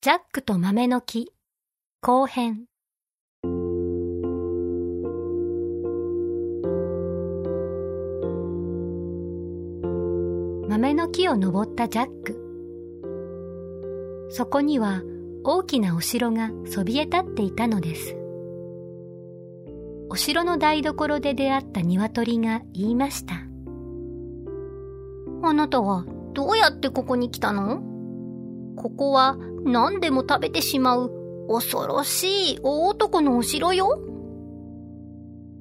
ジャックと豆の木。後編。豆の木を登ったジャック。そこには大きなお城がそびえ立っていたのです。お城の台所で出会った鶏が言いました。あなたはどうやってここに来たの？ここは何でも食べてしまう恐ろしい大男のお城よ。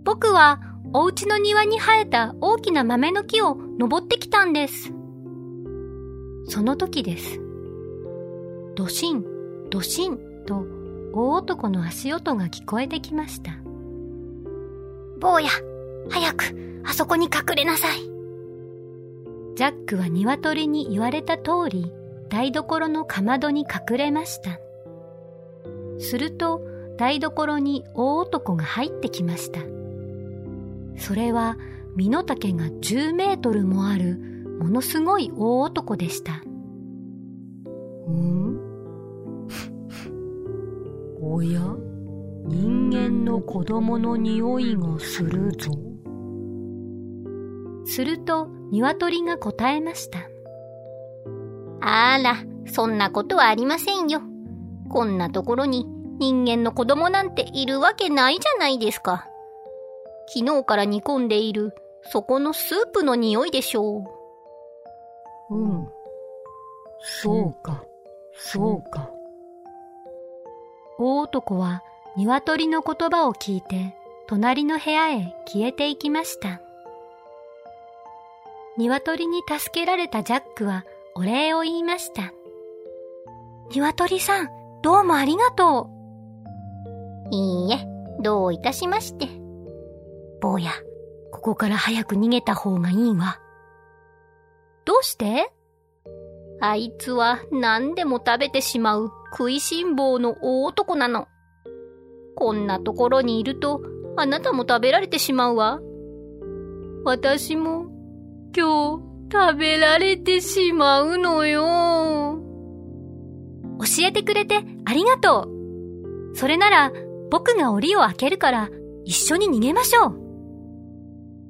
僕はお家の庭に生えた大きな豆の木を登ってきたんです。その時です。ドシン、ドシンと大男の足音が聞こえてきました。坊や、早くあそこに隠れなさい。ジャックは鶏に言われた通り、台所のかまどに隠れました。すると台所に大男が入ってきました。それは身の丈が10メートルもあるものすごい大男でした。ん？おや？人間の子供の匂いがするぞ。すると鶏が答えました。あら、そんなことはありませんよ。こんなところに人間の子供なんているわけないじゃないですか。昨日から煮込んでいるそこのスープの匂いでしょう。うん。そうか、そうか。大男は鶏の言葉を聞いて隣の部屋へ消えていきました。鶏に助けられたジャックはお礼を言いました。鶏さん、どうもありがとう。いいえ、どういたしまして。坊や、ここから早く逃げた方がいいわ。どうして？あいつは何でも食べてしまう食いしん坊の大男なの。こんなところにいるとあなたも食べられてしまうわ。私も今日食べられてしまうのよ。教えてくれてありがとう。それなら僕が檻を開けるから一緒に逃げましょう。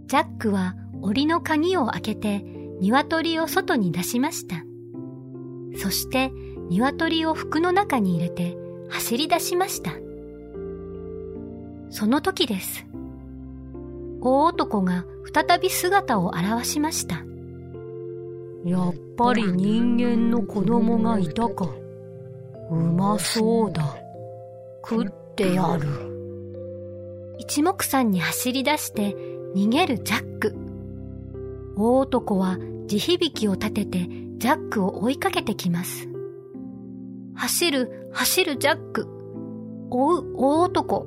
ジャックは檻の鍵を開けて鶏を外に出しました。そして鶏を服の中に入れて走り出しました。その時です。大男が再び姿を現しました。やっぱり人間の子供がいたか。うまそうだ。食ってやる。一目散に走り出して逃げるジャック。大男は地響きを立ててジャックを追いかけてきます。走る、走るジャック。追う大男。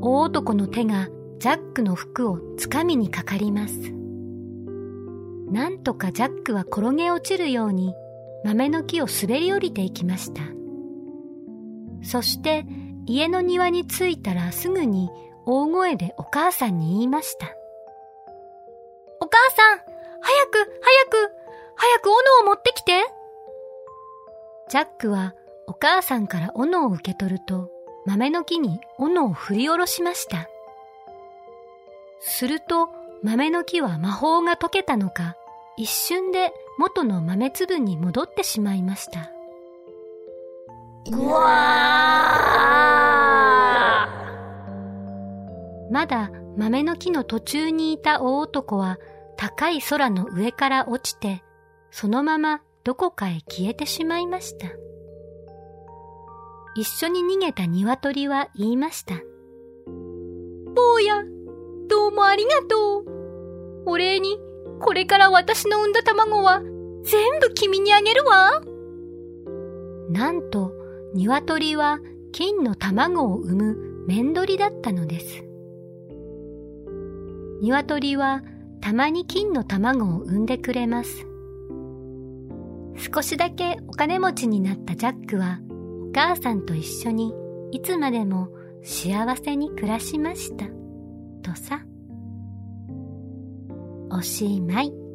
大男の手がジャックの服をつかみにかかります。なんとかジャックは転げ落ちるように豆の木を滑り降りていきました。そして家の庭に着いたらすぐに大声でお母さんに言いました。お母さん、早く、早く、早く斧を持ってきてジャックはお母さんから斧を受け取ると豆の木に斧を振り下ろしました。すると豆の木は魔法が解けたのか一瞬で元の豆粒に戻ってしまいました。うわまだ豆の木の途中にいた大男は高い空の上から落ちて、そのままどこかへ消えてしまいました。一緒に逃げた鶏は言いました。坊や、どうもありがとう。お礼にこれから私の産んだ卵は全部君にあげるわ。なんと、鶏は金の卵を産む面取りだったのです。鶏はたまに金の卵を産んでくれます。少しだけお金持ちになったジャックはお母さんと一緒にいつまでも幸せに暮らしました。とさ。おしまい。